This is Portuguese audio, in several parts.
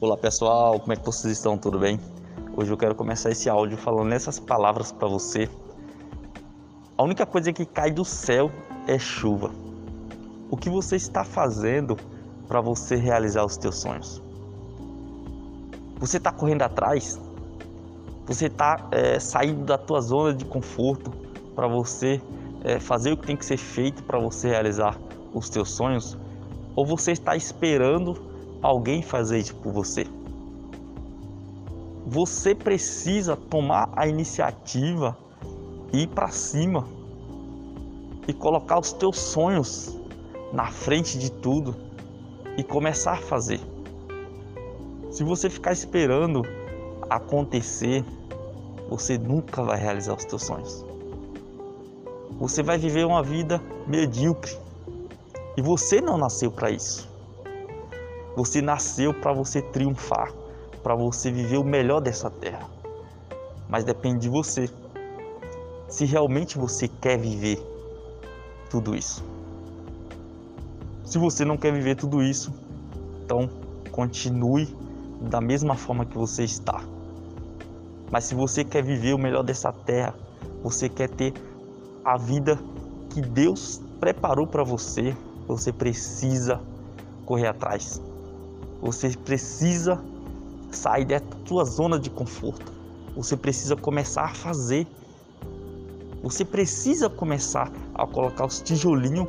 Olá pessoal, como é que vocês estão? Tudo bem? Hoje eu quero começar esse áudio falando essas palavras para você. A única coisa que cai do céu é chuva. O que você está fazendo para você realizar os teus sonhos? Você está correndo atrás? Você está é, saindo da tua zona de conforto para você é, fazer o que tem que ser feito para você realizar os teus sonhos? Ou você está esperando alguém fazer isso por você. Você precisa tomar a iniciativa e ir para cima e colocar os teus sonhos na frente de tudo e começar a fazer. Se você ficar esperando acontecer, você nunca vai realizar os teus sonhos. Você vai viver uma vida medíocre. E você não nasceu para isso. Você nasceu para você triunfar, para você viver o melhor dessa terra. Mas depende de você. Se realmente você quer viver tudo isso. Se você não quer viver tudo isso, então continue da mesma forma que você está. Mas se você quer viver o melhor dessa terra, você quer ter a vida que Deus preparou para você, você precisa correr atrás. Você precisa sair da sua zona de conforto. Você precisa começar a fazer. Você precisa começar a colocar os tijolinhos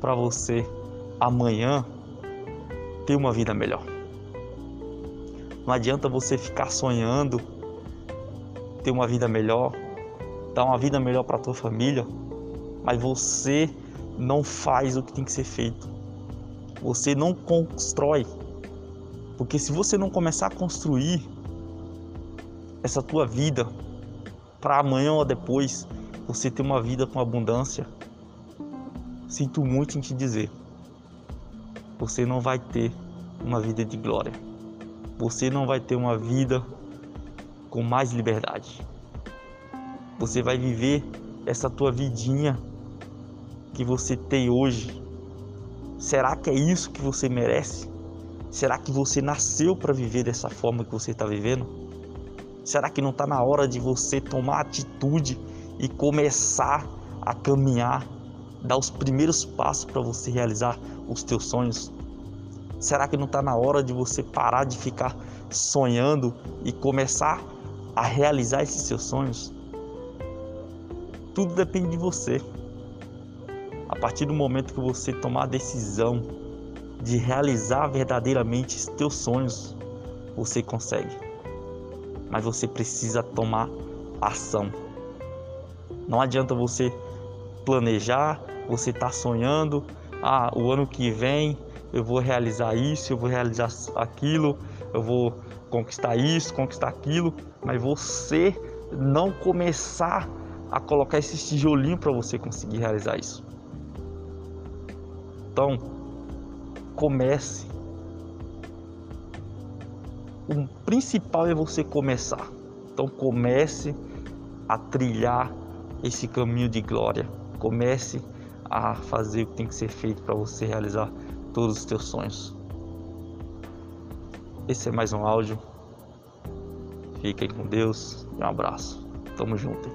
para você amanhã ter uma vida melhor. Não adianta você ficar sonhando ter uma vida melhor, dar uma vida melhor para tua família, mas você não faz o que tem que ser feito. Você não constrói porque se você não começar a construir essa tua vida para amanhã ou depois você ter uma vida com abundância, sinto muito em te dizer, você não vai ter uma vida de glória. Você não vai ter uma vida com mais liberdade. Você vai viver essa tua vidinha que você tem hoje. Será que é isso que você merece? Será que você nasceu para viver dessa forma que você está vivendo? Será que não está na hora de você tomar atitude e começar a caminhar, dar os primeiros passos para você realizar os teus sonhos? Será que não está na hora de você parar de ficar sonhando e começar a realizar esses seus sonhos? Tudo depende de você. A partir do momento que você tomar a decisão de realizar verdadeiramente teus sonhos, você consegue. Mas você precisa tomar ação. Não adianta você planejar, você tá sonhando, ah, o ano que vem eu vou realizar isso, eu vou realizar aquilo, eu vou conquistar isso, conquistar aquilo, mas você não começar a colocar esse tijolinho para você conseguir realizar isso. Então, comece. O principal é você começar. Então comece a trilhar esse caminho de glória. Comece a fazer o que tem que ser feito para você realizar todos os teus sonhos. Esse é mais um áudio. Fiquem com Deus e um abraço. Tamo junto.